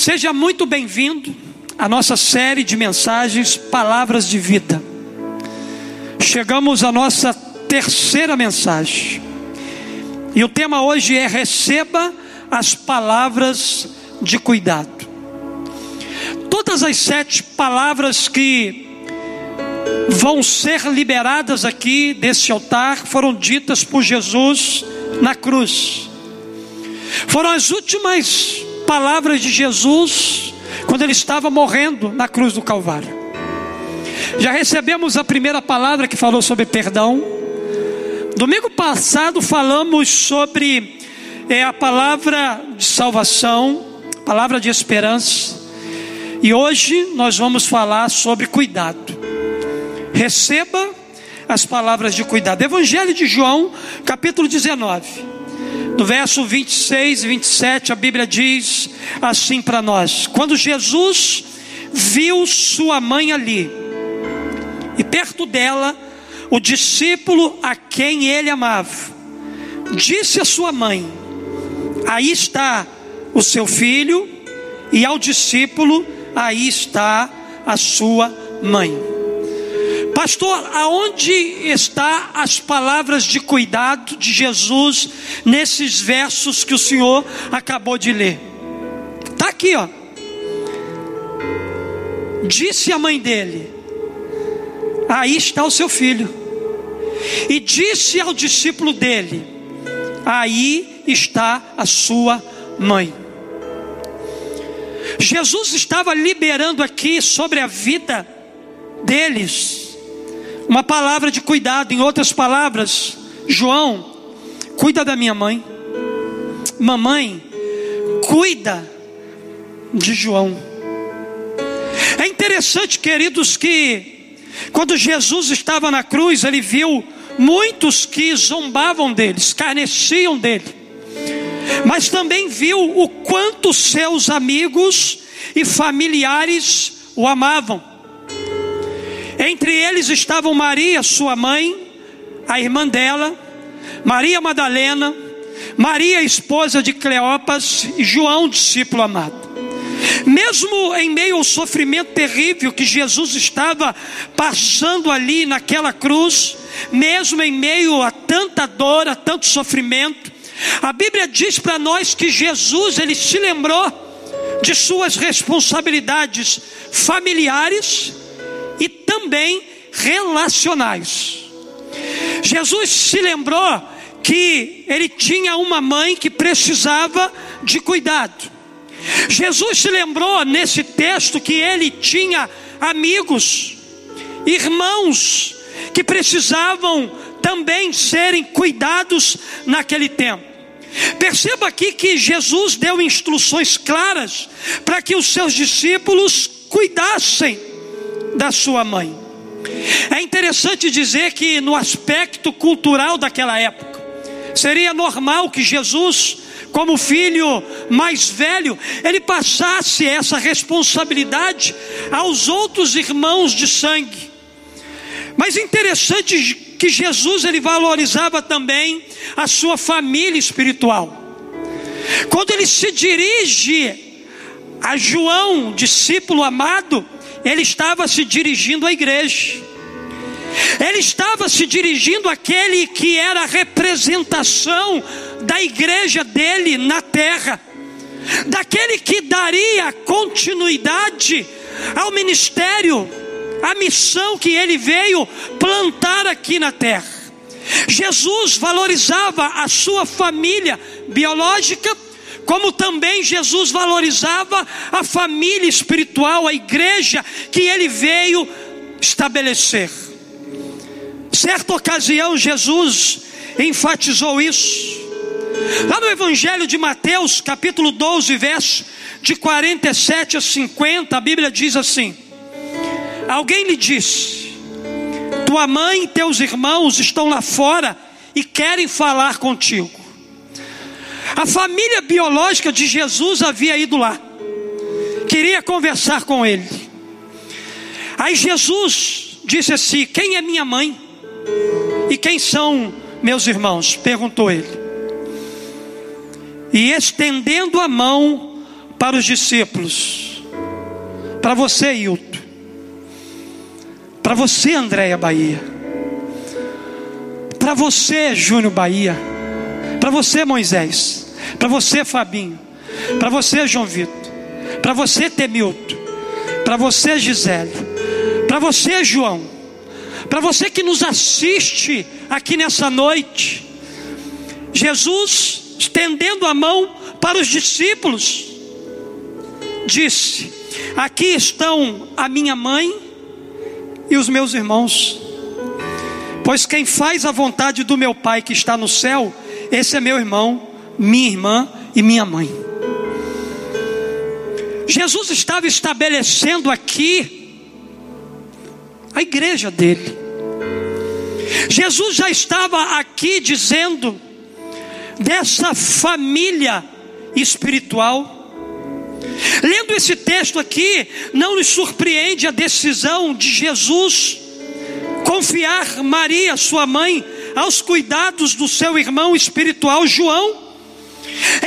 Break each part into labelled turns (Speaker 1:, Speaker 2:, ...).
Speaker 1: Seja muito bem-vindo à nossa série de mensagens Palavras de Vida. Chegamos à nossa terceira mensagem. E o tema hoje é Receba as palavras de cuidado. Todas as sete palavras que vão ser liberadas aqui desse altar foram ditas por Jesus na cruz. Foram as últimas palavras de Jesus quando ele estava morrendo na cruz do Calvário. Já recebemos a primeira palavra que falou sobre perdão. Domingo passado falamos sobre é, a palavra de salvação, palavra de esperança. E hoje nós vamos falar sobre cuidado. Receba as palavras de cuidado. Evangelho de João, capítulo 19. No verso 26 e 27, a Bíblia diz assim para nós: Quando Jesus viu sua mãe ali, e perto dela, o discípulo a quem ele amava, disse à sua mãe: Aí está o seu filho, e ao discípulo, aí está a sua mãe. Pastor, aonde está as palavras de cuidado de Jesus nesses versos que o senhor acabou de ler? Está aqui, ó. Disse a mãe dele: Aí está o seu filho. E disse ao discípulo dele: Aí está a sua mãe. Jesus estava liberando aqui sobre a vida deles uma palavra de cuidado, em outras palavras, João, cuida da minha mãe. Mamãe, cuida de João. É interessante, queridos, que quando Jesus estava na cruz, ele viu muitos que zombavam dele, escarneciam dele, mas também viu o quanto seus amigos e familiares o amavam. Entre eles estavam Maria, sua mãe, a irmã dela, Maria Madalena, Maria, esposa de Cleopas, e João, discípulo amado. Mesmo em meio ao sofrimento terrível que Jesus estava passando ali naquela cruz, mesmo em meio a tanta dor, a tanto sofrimento, a Bíblia diz para nós que Jesus ele se lembrou de suas responsabilidades familiares e também relacionais. Jesus se lembrou que ele tinha uma mãe que precisava de cuidado. Jesus se lembrou nesse texto que ele tinha amigos, irmãos que precisavam também serem cuidados naquele tempo. Perceba aqui que Jesus deu instruções claras para que os seus discípulos cuidassem da sua mãe. É interessante dizer que, no aspecto cultural daquela época, seria normal que Jesus, como filho mais velho, ele passasse essa responsabilidade aos outros irmãos de sangue. Mas interessante que Jesus ele valorizava também a sua família espiritual. Quando ele se dirige a João, discípulo amado, ele estava se dirigindo à igreja. Ele estava se dirigindo àquele que era a representação da igreja dele na terra, daquele que daria continuidade ao ministério, à missão que ele veio plantar aqui na terra. Jesus valorizava a sua família biológica, como também Jesus valorizava a família espiritual, a igreja que ele veio estabelecer. Certa ocasião, Jesus enfatizou isso. Lá no Evangelho de Mateus, capítulo 12, verso de 47 a 50, a Bíblia diz assim: Alguém lhe disse: Tua mãe e teus irmãos estão lá fora e querem falar contigo. A família biológica de Jesus havia ido lá, queria conversar com ele. Aí Jesus disse assim: Quem é minha mãe? E quem são meus irmãos? perguntou ele. E estendendo a mão, para os discípulos, para você, Hilton, para você, Andréia Bahia, para você, Júnior Bahia, para você, Moisés, para você, Fabinho, para você, João Vitor, para você, Temilton, para você, Gisele, para você, João, para você que nos assiste aqui nessa noite, Jesus, estendendo a mão para os discípulos, disse: Aqui estão a minha mãe e os meus irmãos. Pois quem faz a vontade do meu Pai que está no céu, esse é meu irmão, minha irmã e minha mãe. Jesus estava estabelecendo aqui a igreja dele. Jesus já estava aqui dizendo dessa família espiritual. Lendo esse texto aqui, não nos surpreende a decisão de Jesus confiar Maria, sua mãe, aos cuidados do seu irmão espiritual João.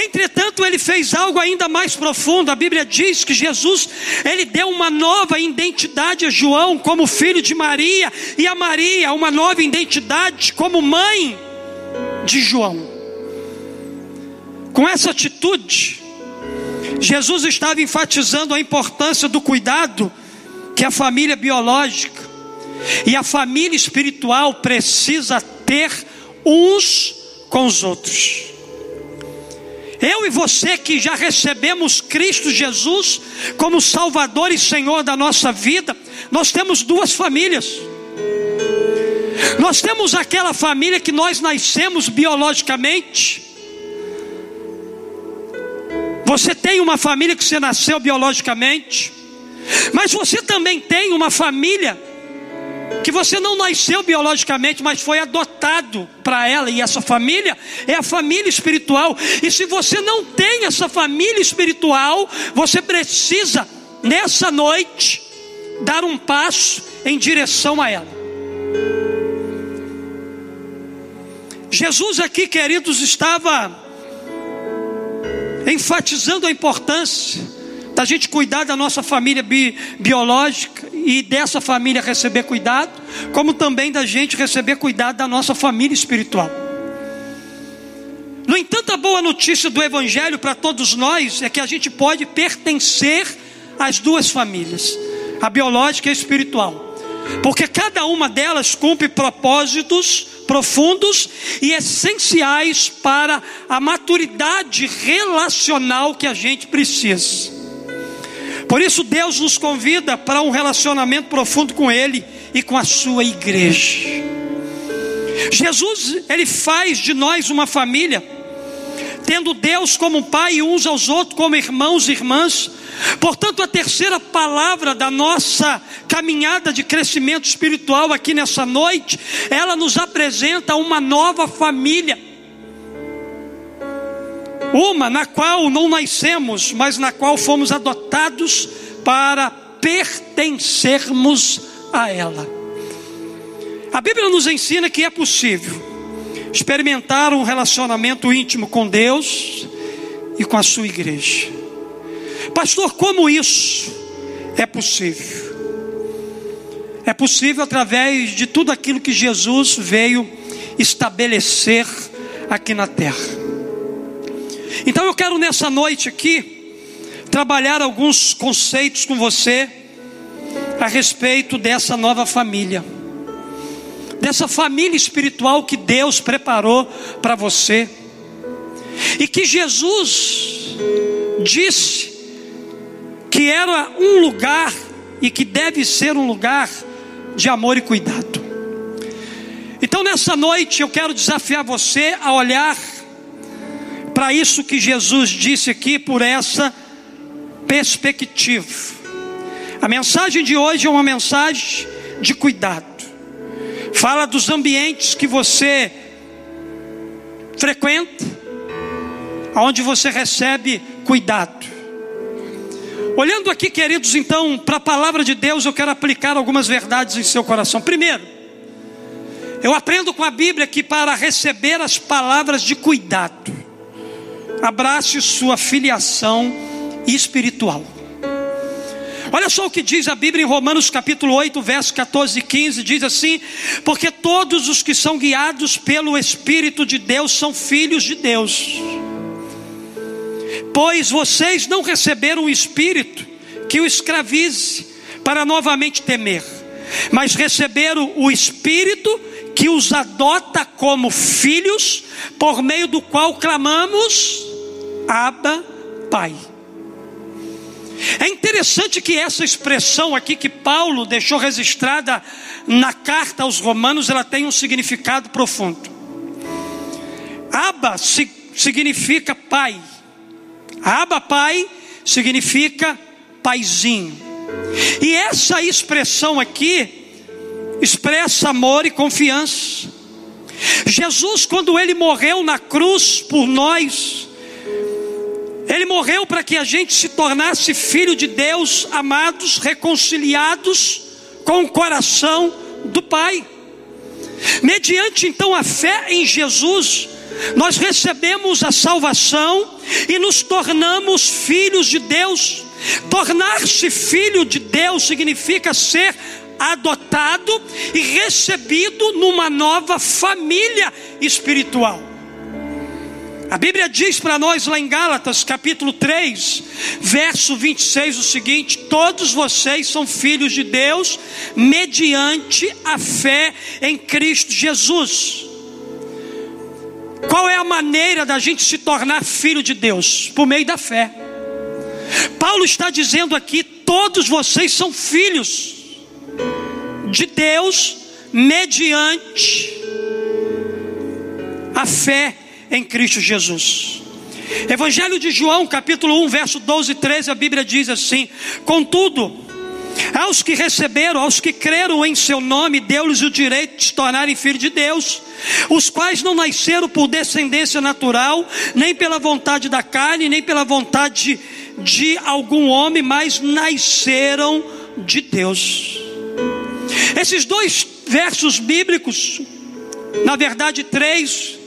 Speaker 1: Entretanto, ele fez algo ainda mais profundo. A Bíblia diz que Jesus, ele deu uma nova identidade a João como filho de Maria e a Maria uma nova identidade como mãe de João. Com essa atitude, Jesus estava enfatizando a importância do cuidado que a família biológica e a família espiritual precisa ter uns com os outros. Eu e você que já recebemos Cristo Jesus como Salvador e Senhor da nossa vida, nós temos duas famílias. Nós temos aquela família que nós nascemos biologicamente, você tem uma família que você nasceu biologicamente, mas você também tem uma família que você não nasceu biologicamente, mas foi adotado para ela, e essa família é a família espiritual. E se você não tem essa família espiritual, você precisa, nessa noite, dar um passo em direção a ela. Jesus aqui, queridos, estava enfatizando a importância da gente cuidar da nossa família bi, biológica e dessa família receber cuidado, como também da gente receber cuidado da nossa família espiritual. No entanto, a boa notícia do Evangelho para todos nós é que a gente pode pertencer às duas famílias, a biológica e a espiritual, porque cada uma delas cumpre propósitos profundos e essenciais para a maturidade relacional que a gente precisa. Por isso, Deus nos convida para um relacionamento profundo com Ele e com a Sua igreja. Jesus, Ele faz de nós uma família, tendo Deus como Pai e uns aos outros como irmãos e irmãs Portanto, a terceira palavra da nossa caminhada de crescimento espiritual aqui nessa noite, ela nos apresenta uma nova família. Uma na qual não nascemos, mas na qual fomos adotados para pertencermos a ela. A Bíblia nos ensina que é possível experimentar um relacionamento íntimo com Deus e com a sua igreja. Pastor, como isso é possível? É possível através de tudo aquilo que Jesus veio estabelecer aqui na terra. Então eu quero nessa noite aqui trabalhar alguns conceitos com você a respeito dessa nova família. Dessa família espiritual que Deus preparou para você. E que Jesus disse que era um lugar e que deve ser um lugar de amor e cuidado. Então, nessa noite, eu quero desafiar você a olhar para isso que Jesus disse aqui, por essa perspectiva. A mensagem de hoje é uma mensagem de cuidado. Fala dos ambientes que você frequenta, onde você recebe cuidado. Olhando aqui, queridos, então, para a palavra de Deus, eu quero aplicar algumas verdades em seu coração. Primeiro, eu aprendo com a Bíblia que para receber as palavras de cuidado, abrace sua filiação espiritual. Olha só o que diz a Bíblia em Romanos capítulo 8, verso 14 e 15, diz assim: "Porque todos os que são guiados pelo espírito de Deus são filhos de Deus. Pois vocês não receberam o espírito que o escravize para novamente temer, mas receberam o espírito que os adota como filhos, por meio do qual clamamos: Abba, Pai. É interessante que essa expressão aqui que Paulo deixou registrada na carta aos Romanos, ela tem um significado profundo. Abba significa pai. Abba pai significa paizinho. E essa expressão aqui expressa amor e confiança. Jesus, quando ele morreu na cruz por nós, ele morreu para que a gente se tornasse filho de Deus, amados, reconciliados com o coração do Pai. Mediante então a fé em Jesus, nós recebemos a salvação e nos tornamos filhos de Deus. Tornar-se filho de Deus significa ser adotado e recebido numa nova família espiritual. A Bíblia diz para nós lá em Gálatas, capítulo 3, verso 26, o seguinte: Todos vocês são filhos de Deus, mediante a fé em Cristo Jesus. Qual é a maneira da gente se tornar filho de Deus? Por meio da fé. Paulo está dizendo aqui: todos vocês são filhos de Deus, mediante a fé em Cristo Jesus. Evangelho de João, capítulo 1, verso 12 e 13, a Bíblia diz assim: Contudo, aos que receberam, aos que creram em seu nome, deu-lhes o direito de se tornarem filhos de Deus, os quais não nasceram por descendência natural, nem pela vontade da carne, nem pela vontade de, algum homem, mas nasceram de Deus. Esses dois versos bíblicos, na verdade, três,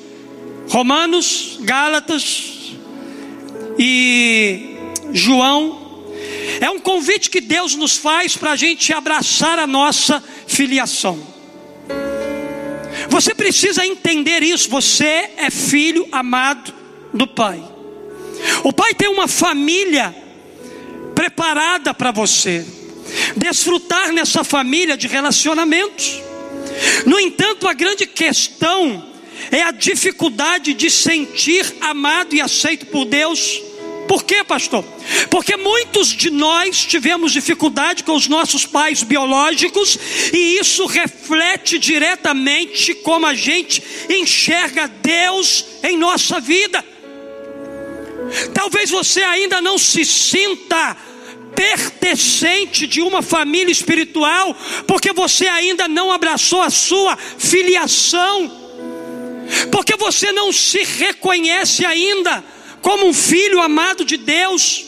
Speaker 1: Romanos, Gálatas e João, é um convite que Deus nos faz para a gente abraçar a nossa filiação. Você precisa entender isso. Você é filho amado do Pai. O Pai tem uma família preparada para você. Desfrutar nessa família de relacionamentos. No entanto, a grande questão é a dificuldade de sentir amado e aceito por Deus. Por quê, pastor? Porque muitos de nós tivemos dificuldade com os nossos pais biológicos e isso reflete diretamente como a gente enxerga Deus em nossa vida. Talvez você ainda não se sinta pertencente de uma família espiritual, porque você ainda não abraçou a sua filiação porque você não se reconhece ainda como um filho amado de Deus.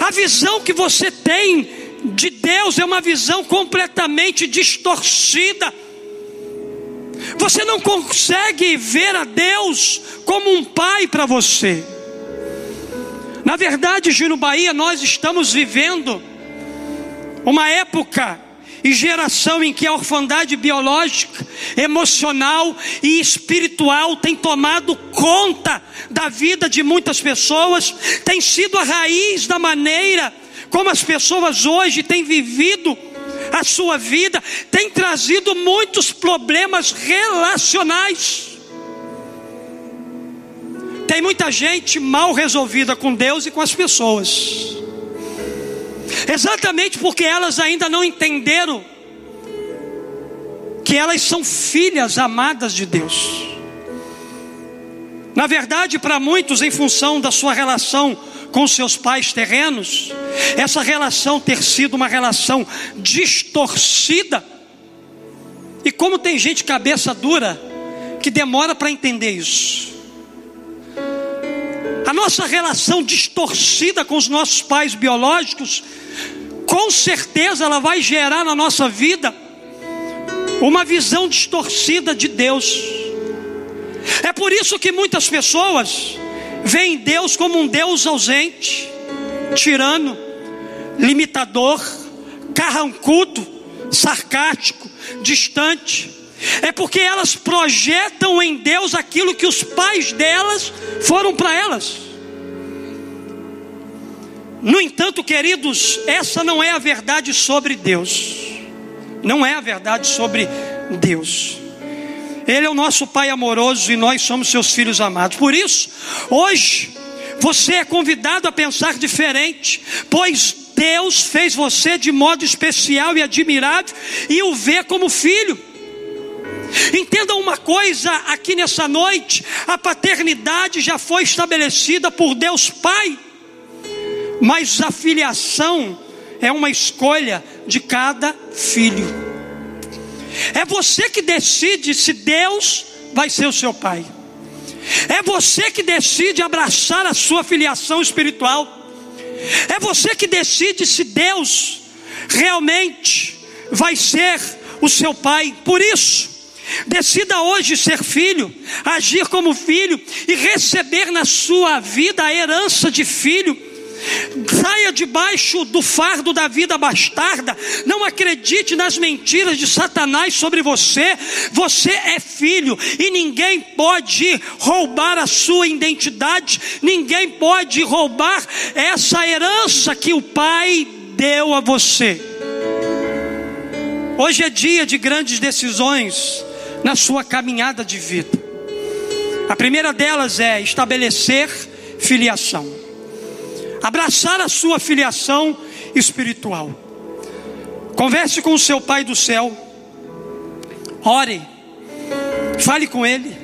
Speaker 1: A visão que você tem de Deus é uma visão completamente distorcida. Você não consegue ver a Deus como um pai para você. Na verdade, Gino Bahia, nós estamos vivendo uma época e geração em que a orfandade biológica, emocional e espiritual tem tomado conta da vida de muitas pessoas, tem sido a raiz da maneira como as pessoas hoje têm vivido a sua vida, tem trazido muitos problemas relacionais. Tem muita gente mal resolvida com Deus e com as pessoas exatamente porque elas ainda não entenderam que elas são filhas amadas de Deus. Na verdade, para muitos, em função da sua relação com seus pais terrenos, essa relação ter sido uma relação distorcida. E como tem gente cabeça dura que demora para entender isso. A nossa relação distorcida com os nossos pais biológicos com certeza ela vai gerar na nossa vida uma visão distorcida de Deus. É por isso que muitas pessoas veem Deus como um Deus ausente, tirano, limitador, carrancudo, sarcástico, distante. É porque elas projetam em Deus aquilo que os pais delas foram para elas. No entanto, queridos, essa não é a verdade sobre Deus. Não é a verdade sobre Deus. Ele é o nosso Pai amoroso e nós somos seus filhos amados. Por isso, hoje, você é convidado a pensar diferente, pois Deus fez você de modo especial e admirável e o vê como filho. Entenda uma coisa aqui nessa noite: a paternidade já foi estabelecida por Deus Pai mas a filiação é uma escolha de cada filho. É você que decide se Deus vai ser o seu pai. É você que decide abraçar a sua filiação espiritual. É você que decide se Deus realmente vai ser o seu pai. Por isso, decida hoje ser filho, agir como filho e receber na sua vida a herança de filho Saia debaixo do fardo da vida bastarda. Não acredite nas mentiras de Satanás sobre você. Você é filho e ninguém pode roubar a sua identidade. Ninguém pode roubar essa herança que o Pai deu a você. Hoje é dia de grandes decisões na sua caminhada de vida. A primeira delas é estabelecer filiação abraçar a sua filiação espiritual. Converse com o seu Pai do céu, ore, fale com Ele,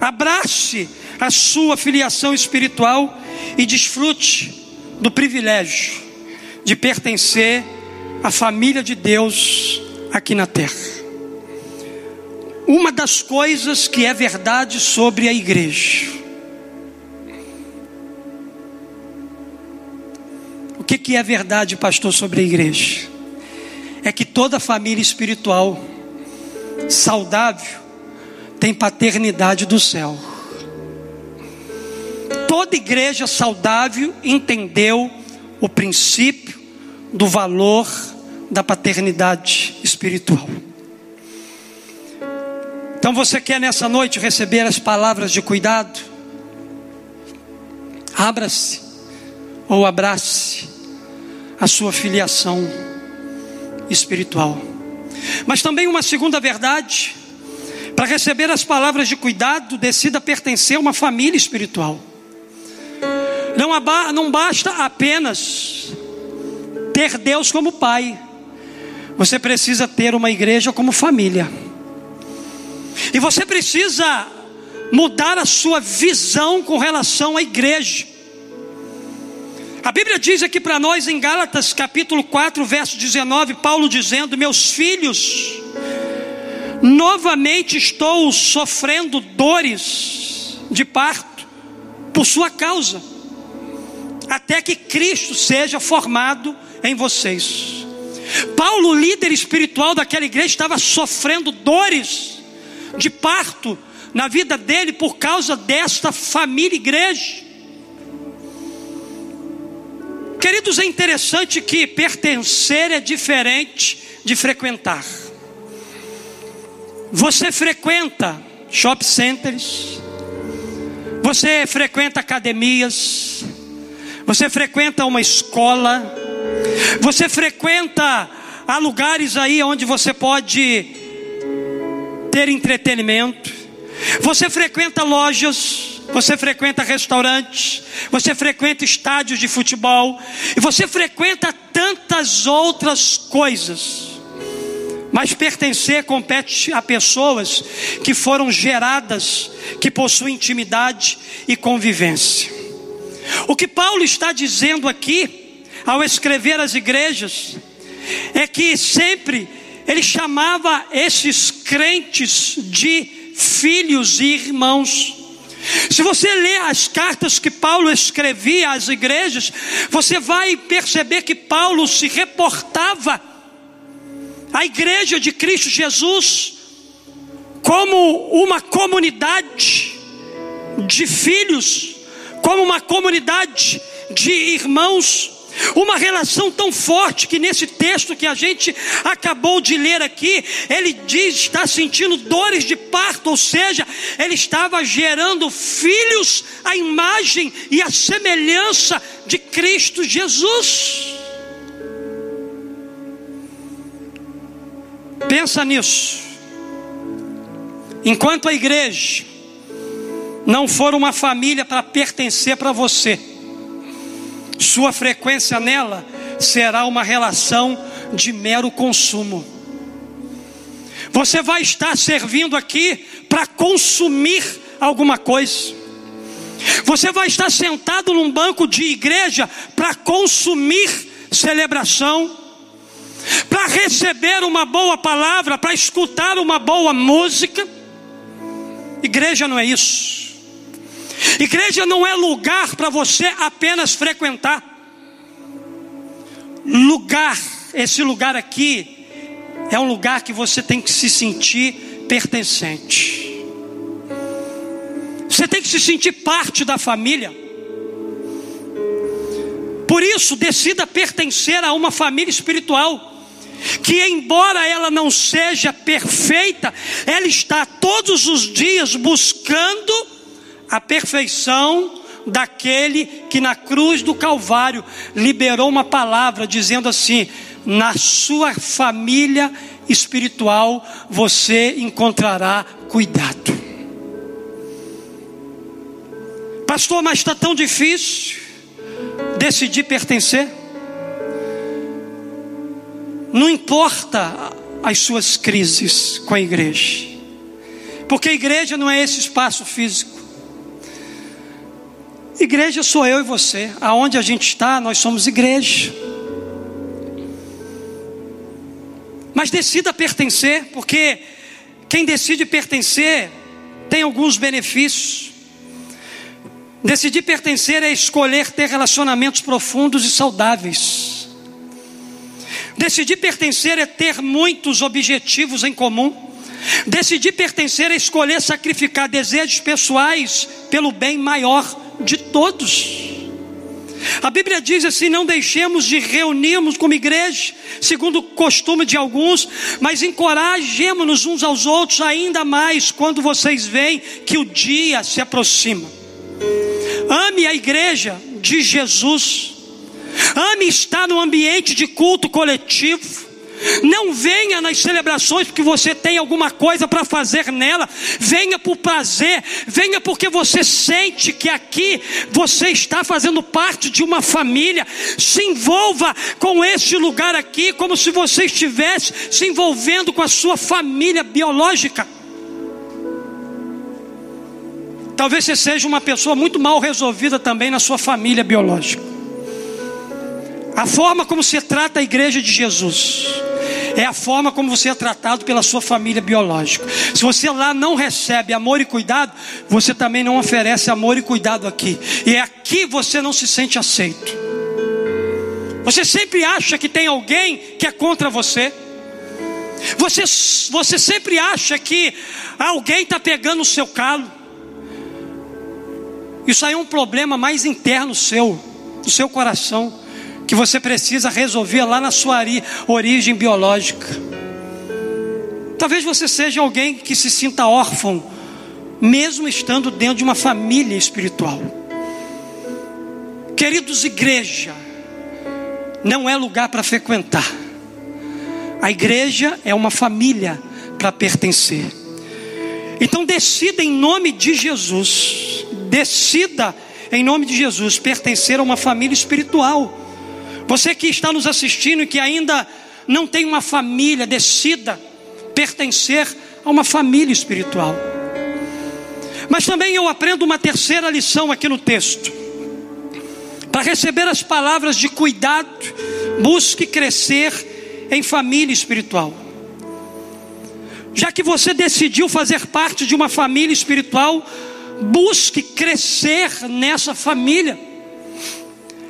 Speaker 1: abrace a sua filiação espiritual e desfrute do privilégio de pertencer à família de Deus aqui na terra. Uma das coisas que é verdade sobre a igreja que, que é verdade, pastor, sobre a igreja? É que toda família espiritual saudável tem paternidade do céu. Toda igreja saudável entendeu o princípio do valor da paternidade espiritual. Então você quer nessa noite receber as palavras de cuidado? Abra-se ou abrace a sua filiação espiritual. Mas também uma segunda verdade, para receber as palavras de cuidado, decida pertencer a uma família espiritual. Não, não basta apenas ter Deus como pai, você precisa ter uma igreja como família. E você precisa mudar a sua visão com relação à igreja. A Bíblia diz aqui para nós em Gálatas capítulo 4, verso 19, Paulo dizendo: Meus filhos, novamente estou sofrendo dores de parto por sua causa, até que Cristo seja formado em vocês. Paulo, líder espiritual daquela igreja, estava sofrendo dores de parto na vida dele por causa desta família igreja. Queridos, é interessante que pertencer é diferente de frequentar. Você frequenta shopping centers, você frequenta academias, você frequenta uma escola, você frequenta a lugares aí onde você pode ter entretenimento, você frequenta lojas, você frequenta restaurantes, você frequenta estádios de futebol, e você frequenta tantas outras coisas. Mas pertencer compete a pessoas que foram geradas, que possuem intimidade e convivência. O que Paulo está dizendo aqui, ao escrever às igrejas, é que sempre ele chamava esses crentes de filhos e irmãos. Se você lê as cartas que Paulo escrevia às igrejas, você vai perceber que Paulo se reportava à igreja de Cristo Jesus como uma comunidade de filhos, como uma comunidade de irmãos, uma relação tão forte que nesse texto que a gente acabou de ler aqui, ele diz está sentindo dores de parto, ou seja, ele estava gerando filhos à imagem e à semelhança de Cristo Jesus. Pensa nisso. Enquanto a igreja não for uma família para pertencer para você, sua frequência nela será uma relação de mero consumo. Você vai estar servindo aqui para consumir alguma coisa. Você vai estar sentado num banco de igreja para consumir celebração, para receber uma boa palavra, para escutar uma boa música. Igreja não é isso. Igreja não é lugar para você apenas frequentar. Lugar, esse lugar aqui, é um lugar que você tem que se sentir pertencente. Você tem que se sentir parte da família. Por isso, decida pertencer a uma família espiritual. Que, embora ela não seja perfeita, ela está todos os dias buscando a perfeição daquele que na cruz do Calvário liberou uma palavra dizendo assim: na sua família espiritual você encontrará cuidado. Pastor, mas está tão difícil decidir pertencer. Não importa as suas crises com a igreja, porque a igreja não é esse espaço físico. Igreja sou eu e você. Aonde a gente está, nós somos igreja. Mas decida pertencer, porque quem decide pertencer tem alguns benefícios. Decidir pertencer é escolher ter relacionamentos profundos e saudáveis. Decidir pertencer é ter muitos objetivos em comum. Decidir pertencer é escolher sacrificar desejos pessoais pelo bem maior de todos. A Bíblia diz assim: não deixemos de reunirmos como igreja, segundo o costume de alguns, mas encorajemos-nos uns aos outros ainda mais quando vocês veem que o dia se aproxima. Ame a igreja de Jesus, ame estar no ambiente de culto coletivo. Não venha nas celebrações porque você tem alguma coisa para fazer nela. Venha por prazer. Venha porque você sente que aqui você está fazendo parte de uma família. Se envolva com este lugar aqui como se você estivesse se envolvendo com a sua família biológica. Talvez você seja uma pessoa muito mal resolvida também na sua família biológica. A forma como você trata a igreja de Jesus é a forma como você é tratado pela sua família biológica. Se você lá não recebe amor e cuidado, você também não oferece amor e cuidado aqui. E é aqui você não se sente aceito. Você sempre acha que tem alguém que é contra você. Você, você sempre acha que alguém está pegando o seu calo. Isso aí é um problema mais interno seu, do seu coração que você precisa resolver lá na sua origem biológica. Talvez você seja alguém que se sinta órfão, mesmo estando dentro de uma família espiritual. Queridos, igreja não é lugar para frequentar. A igreja é uma família para pertencer. Então decida em nome de Jesus, decida em nome de Jesus pertencer a uma família espiritual. Você que está nos assistindo e que ainda não tem uma família, decida pertencer a uma família espiritual. Mas também eu aprendo uma terceira lição aqui no texto. Para receber as palavras de cuidado, busque crescer em família espiritual. Já que você decidiu fazer parte de uma família espiritual, busque crescer nessa família.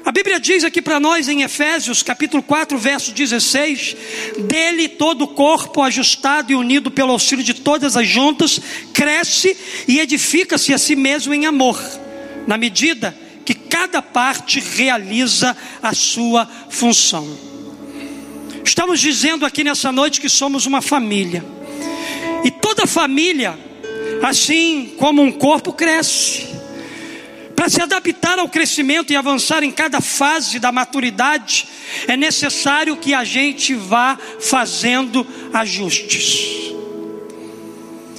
Speaker 1: A Bíblia diz aqui para nós em Efésios, capítulo 4, verso 16: Dele todo o corpo, ajustado e unido pelo auxílio de todas as juntas, cresce e edifica-se a si mesmo em amor, na medida que cada parte realiza a sua função. Estamos dizendo aqui nessa noite que somos uma família. E toda família, assim como um corpo, cresce. Para se adaptar ao crescimento e avançar em cada fase da maturidade, é necessário que a gente vá fazendo ajustes.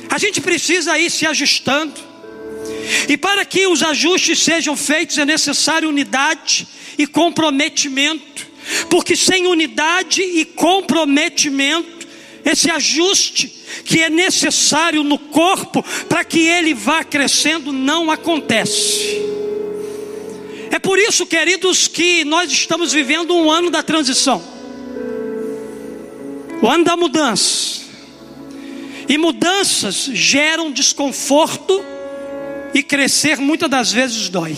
Speaker 1: A gente precisa ir se ajustando. E para que os ajustes sejam feitos é necessário unidade e comprometimento. Porque sem unidade e comprometimento, esse ajuste que é necessário no corpo para que ele vá crescendo não acontece. É por isso, queridos, que nós estamos vivendo um ano da transição, o ano da mudança. E mudanças geram desconforto e crescer muitas das vezes dói.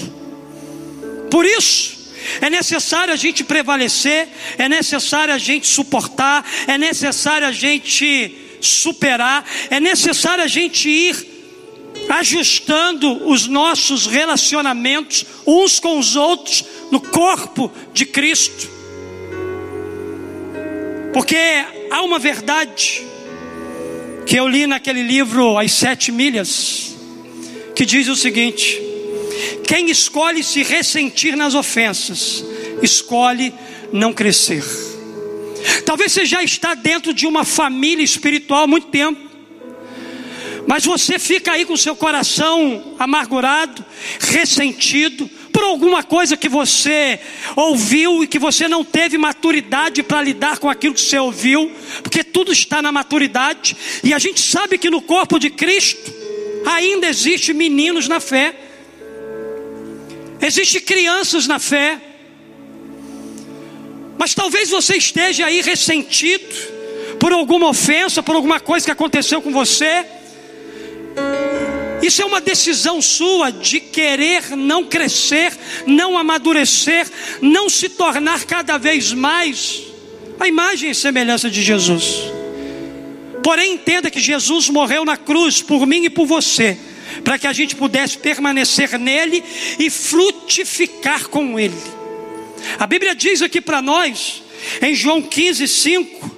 Speaker 1: Por isso, é necessário a gente prevalecer, é necessário a gente suportar, é necessário a gente superar, é necessário a gente ir ajustando os nossos relacionamentos uns com os outros no corpo de Cristo. Porque há uma verdade que eu li naquele livro As Sete Milhas, que diz o seguinte: quem escolhe se ressentir nas ofensas, escolhe não crescer. Talvez você já está dentro de uma família espiritual há muito tempo. Mas você fica aí com seu coração amargurado, ressentido, por alguma coisa que você ouviu e que você não teve maturidade para lidar com aquilo que você ouviu, porque tudo está na maturidade, e a gente sabe que no corpo de Cristo ainda existe meninos na fé. Existem crianças na fé. Mas talvez você esteja aí ressentido por alguma ofensa, por alguma coisa que aconteceu com você. Isso é uma decisão sua de querer não crescer, não amadurecer, não se tornar cada vez mais a imagem e semelhança de Jesus. Porém, entenda que Jesus morreu na cruz por mim e por você para que a gente pudesse permanecer nele e frutificar com ele. A Bíblia diz aqui para nós, em João 15, 5: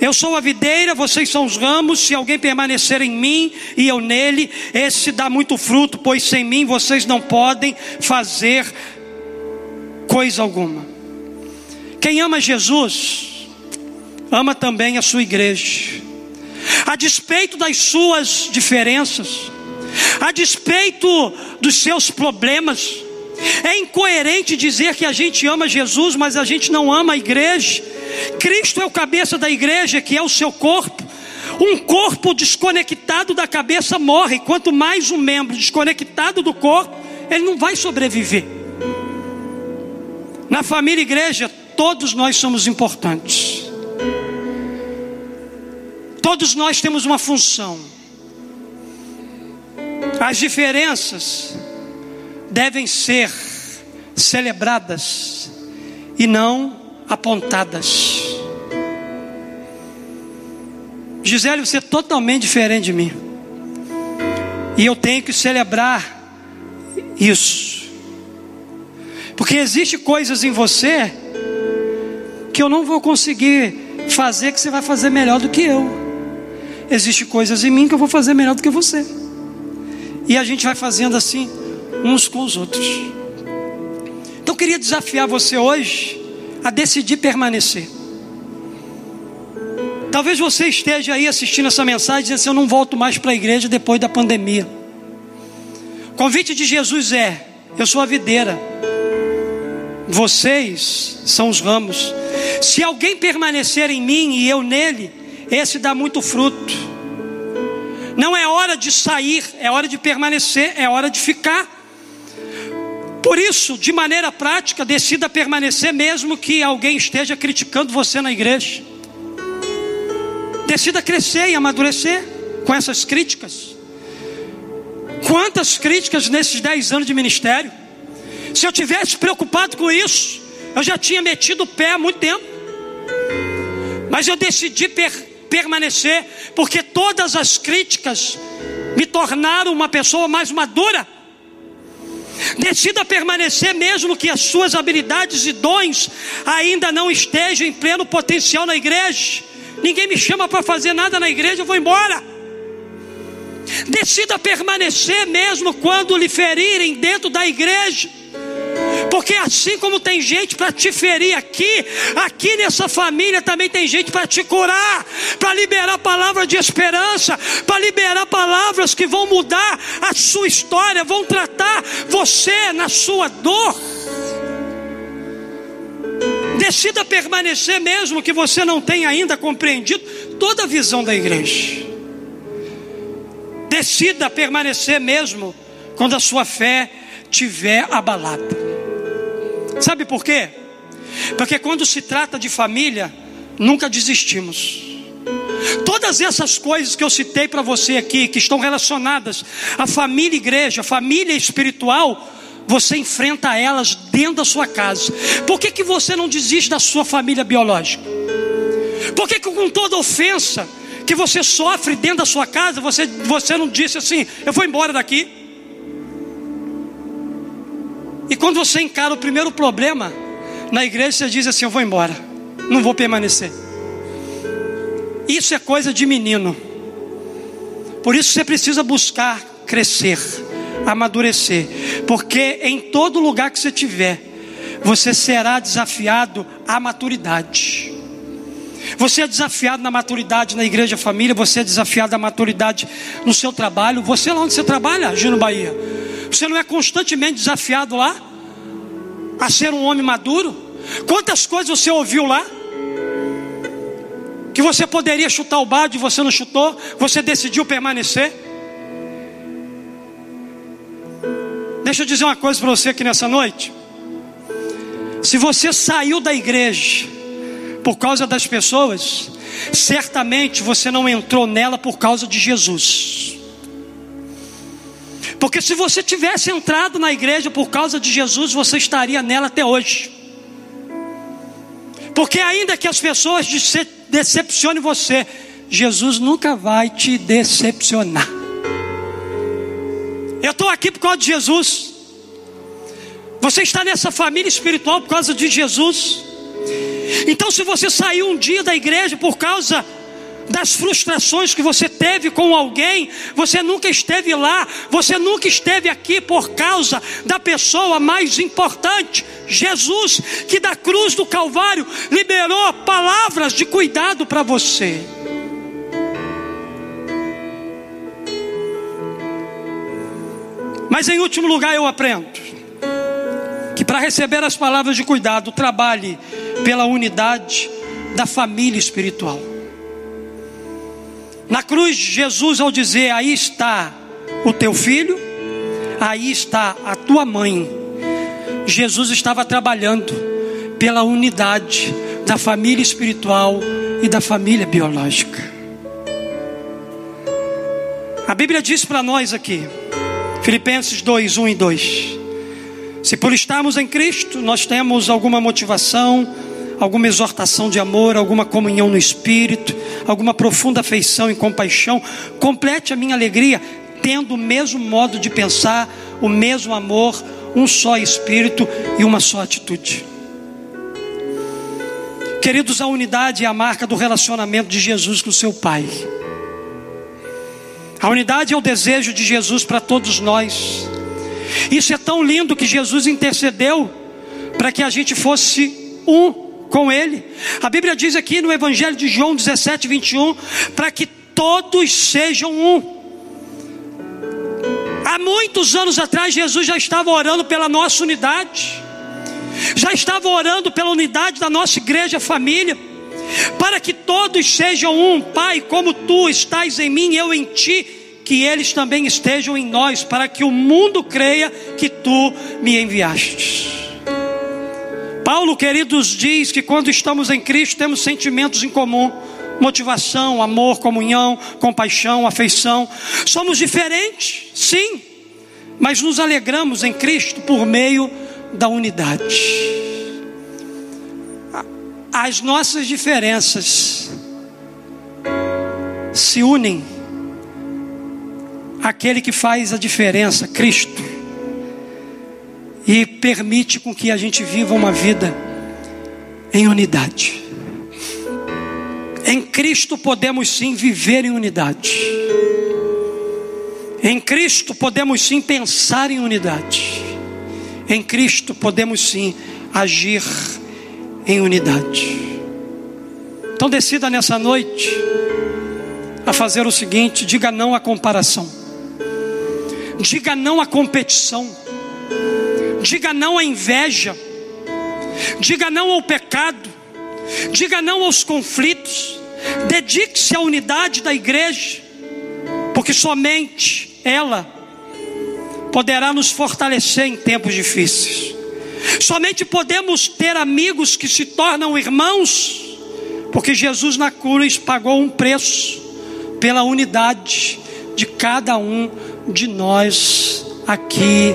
Speaker 1: Eu sou a videira, vocês são os ramos. Se alguém permanecer em mim e eu nele, esse dá muito fruto, pois sem mim vocês não podem fazer coisa alguma. Quem ama Jesus, ama também a sua igreja. A despeito das suas diferenças, a despeito dos seus problemas. É incoerente dizer que a gente ama Jesus, mas a gente não ama a igreja. Cristo é o cabeça da igreja, que é o seu corpo. Um corpo desconectado da cabeça morre. Quanto mais um membro desconectado do corpo, ele não vai sobreviver. Na família igreja, todos nós somos importantes. Todos nós temos uma função. As diferenças devem ser celebradas e não apontadas. Gisele, você é totalmente diferente de mim. E eu tenho que celebrar isso. Porque existe coisas em você que eu não vou conseguir fazer que você vai fazer melhor do que eu. Existe coisas em mim que eu vou fazer melhor do que você. E a gente vai fazendo assim, uns com os outros. Então eu queria desafiar você hoje a decidir permanecer. Talvez você esteja aí assistindo essa mensagem dizendo assim: Eu não volto mais para a igreja depois da pandemia. O convite de Jesus é: Eu sou a videira, vocês são os ramos. Se alguém permanecer em mim e eu nele, esse dá muito fruto. Não é hora de sair, é hora de permanecer, é hora de ficar. Por isso, de maneira prática, decida permanecer, mesmo que alguém esteja criticando você na igreja. Decida crescer e amadurecer com essas críticas. Quantas críticas nesses dez anos de ministério? Se eu tivesse preocupado com isso, eu já tinha metido o pé há muito tempo. Mas eu decidi per permanecer, porque todas as críticas me tornaram uma pessoa mais madura. Decida permanecer mesmo que as suas habilidades e dons ainda não estejam em pleno potencial na igreja. Ninguém me chama para fazer nada na igreja, eu vou embora. Decida permanecer mesmo quando lhe ferirem dentro da igreja. Porque assim como tem gente para te ferir aqui, aqui nessa família também tem gente para te curar, para liberar palavras de esperança, para liberar palavras que vão mudar a sua história, vão tratar você na sua dor. Decida permanecer mesmo que você não tenha ainda compreendido toda a visão da igreja. Decida permanecer mesmo quando a sua fé tiver abalada. Sabe por quê? Porque quando se trata de família, nunca desistimos. Todas essas coisas que eu citei para você aqui, que estão relacionadas à família igreja, família espiritual, você enfrenta elas dentro da sua casa. Por que, que você não desiste da sua família biológica? Por que, que com toda ofensa que você sofre dentro da sua casa, você, você não disse assim, eu vou embora daqui? E quando você encara o primeiro problema na igreja, você diz assim: Eu vou embora, não vou permanecer. Isso é coisa de menino. Por isso você precisa buscar crescer amadurecer, porque em todo lugar que você tiver, você será desafiado à maturidade. Você é desafiado na maturidade na igreja família, você é desafiado à maturidade no seu trabalho, você lá onde você trabalha, Gino Bahia. Você não é constantemente desafiado lá a ser um homem maduro? Quantas coisas você ouviu lá? Que você poderia chutar o balde você não chutou, você decidiu permanecer. Deixa eu dizer uma coisa para você aqui nessa noite. Se você saiu da igreja por causa das pessoas, certamente você não entrou nela por causa de Jesus. Porque se você tivesse entrado na igreja por causa de Jesus, você estaria nela até hoje. Porque ainda que as pessoas decepcionem você, Jesus nunca vai te decepcionar. Eu estou aqui por causa de Jesus. Você está nessa família espiritual por causa de Jesus. Então, se você saiu um dia da igreja por causa das frustrações que você teve com alguém, você nunca esteve lá, você nunca esteve aqui por causa da pessoa mais importante, Jesus, que da cruz do Calvário liberou palavras de cuidado para você. Mas em último lugar eu aprendo que para receber as palavras de cuidado, trabalhe pela unidade da família espiritual. Na cruz, Jesus, ao dizer: Aí está o teu filho, aí está a tua mãe, Jesus estava trabalhando pela unidade da família espiritual e da família biológica. A Bíblia diz para nós aqui, Filipenses 2, 1 e 2. Se por estarmos em Cristo, nós temos alguma motivação, alguma exortação de amor, alguma comunhão no Espírito, alguma profunda afeição e compaixão, complete a minha alegria, tendo o mesmo modo de pensar, o mesmo amor, um só Espírito e uma só atitude. Queridos, a unidade é a marca do relacionamento de Jesus com seu Pai. A unidade é o desejo de Jesus para todos nós. Isso é tão lindo que Jesus intercedeu para que a gente fosse um com Ele. A Bíblia diz aqui no Evangelho de João 17, 21, para que todos sejam um. Há muitos anos atrás, Jesus já estava orando pela nossa unidade, já estava orando pela unidade da nossa igreja, família para que todos sejam um, Pai, como tu estás em mim, eu em ti, que eles também estejam em nós, para que o mundo creia que tu me enviaste. Paulo, queridos, diz que quando estamos em Cristo temos sentimentos em comum, motivação, amor, comunhão, compaixão, afeição. Somos diferentes, sim, mas nos alegramos em Cristo por meio da unidade as nossas diferenças se unem àquele que faz a diferença, Cristo. E permite com que a gente viva uma vida em unidade. Em Cristo podemos sim viver em unidade. Em Cristo podemos sim pensar em unidade. Em Cristo podemos sim agir em unidade. Então decida nessa noite a fazer o seguinte: diga não à comparação, diga não à competição, diga não à inveja, diga não ao pecado, diga não aos conflitos, dedique-se à unidade da igreja, porque somente ela poderá nos fortalecer em tempos difíceis. Somente podemos ter amigos que se tornam irmãos, porque Jesus na cruz pagou um preço pela unidade de cada um de nós aqui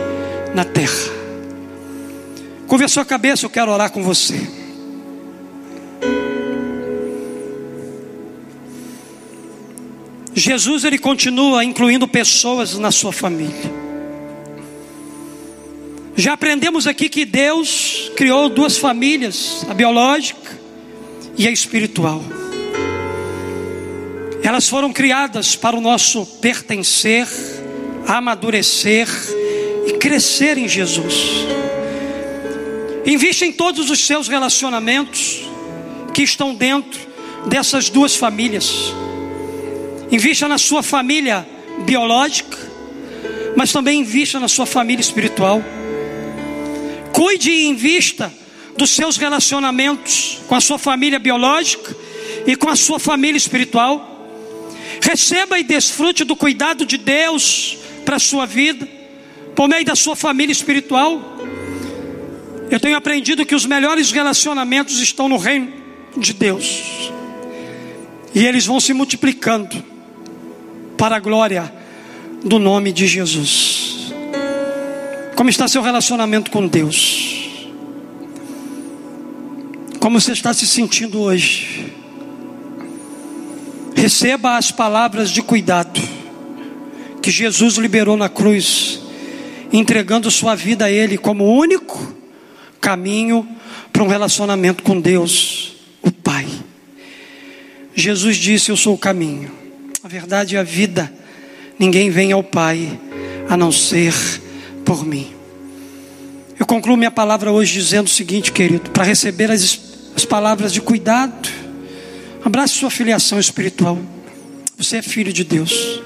Speaker 1: na terra. Curva a sua cabeça, eu quero orar com você. Jesus ele continua incluindo pessoas na sua família. Já aprendemos aqui que Deus criou duas famílias, a biológica e a espiritual. Elas foram criadas para o nosso pertencer, amadurecer e crescer em Jesus. Invista em todos os seus relacionamentos que estão dentro dessas duas famílias. Invista na sua família biológica, mas também invista na sua família espiritual. Cuide e invista dos seus relacionamentos com a sua família biológica e com a sua família espiritual. Receba e desfrute do cuidado de Deus para a sua vida, por meio da sua família espiritual. Eu tenho aprendido que os melhores relacionamentos estão no reino de Deus, e eles vão se multiplicando para a glória do nome de Jesus. Como está seu relacionamento com Deus? Como você está se sentindo hoje? Receba as palavras de cuidado que Jesus liberou na cruz, entregando sua vida a Ele como único caminho para um relacionamento com Deus, o Pai. Jesus disse: Eu sou o caminho a verdade e a vida. Ninguém vem ao Pai a não ser por mim. Eu concluo minha palavra hoje dizendo o seguinte, querido: para receber as, as palavras de cuidado, abrace sua filiação espiritual. Você é filho de Deus.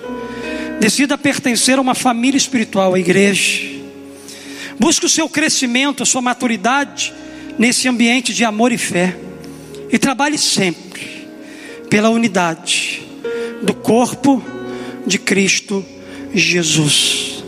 Speaker 1: Decida pertencer a uma família espiritual, a igreja. Busque o seu crescimento, a sua maturidade nesse ambiente de amor e fé. E trabalhe sempre pela unidade do corpo de Cristo Jesus.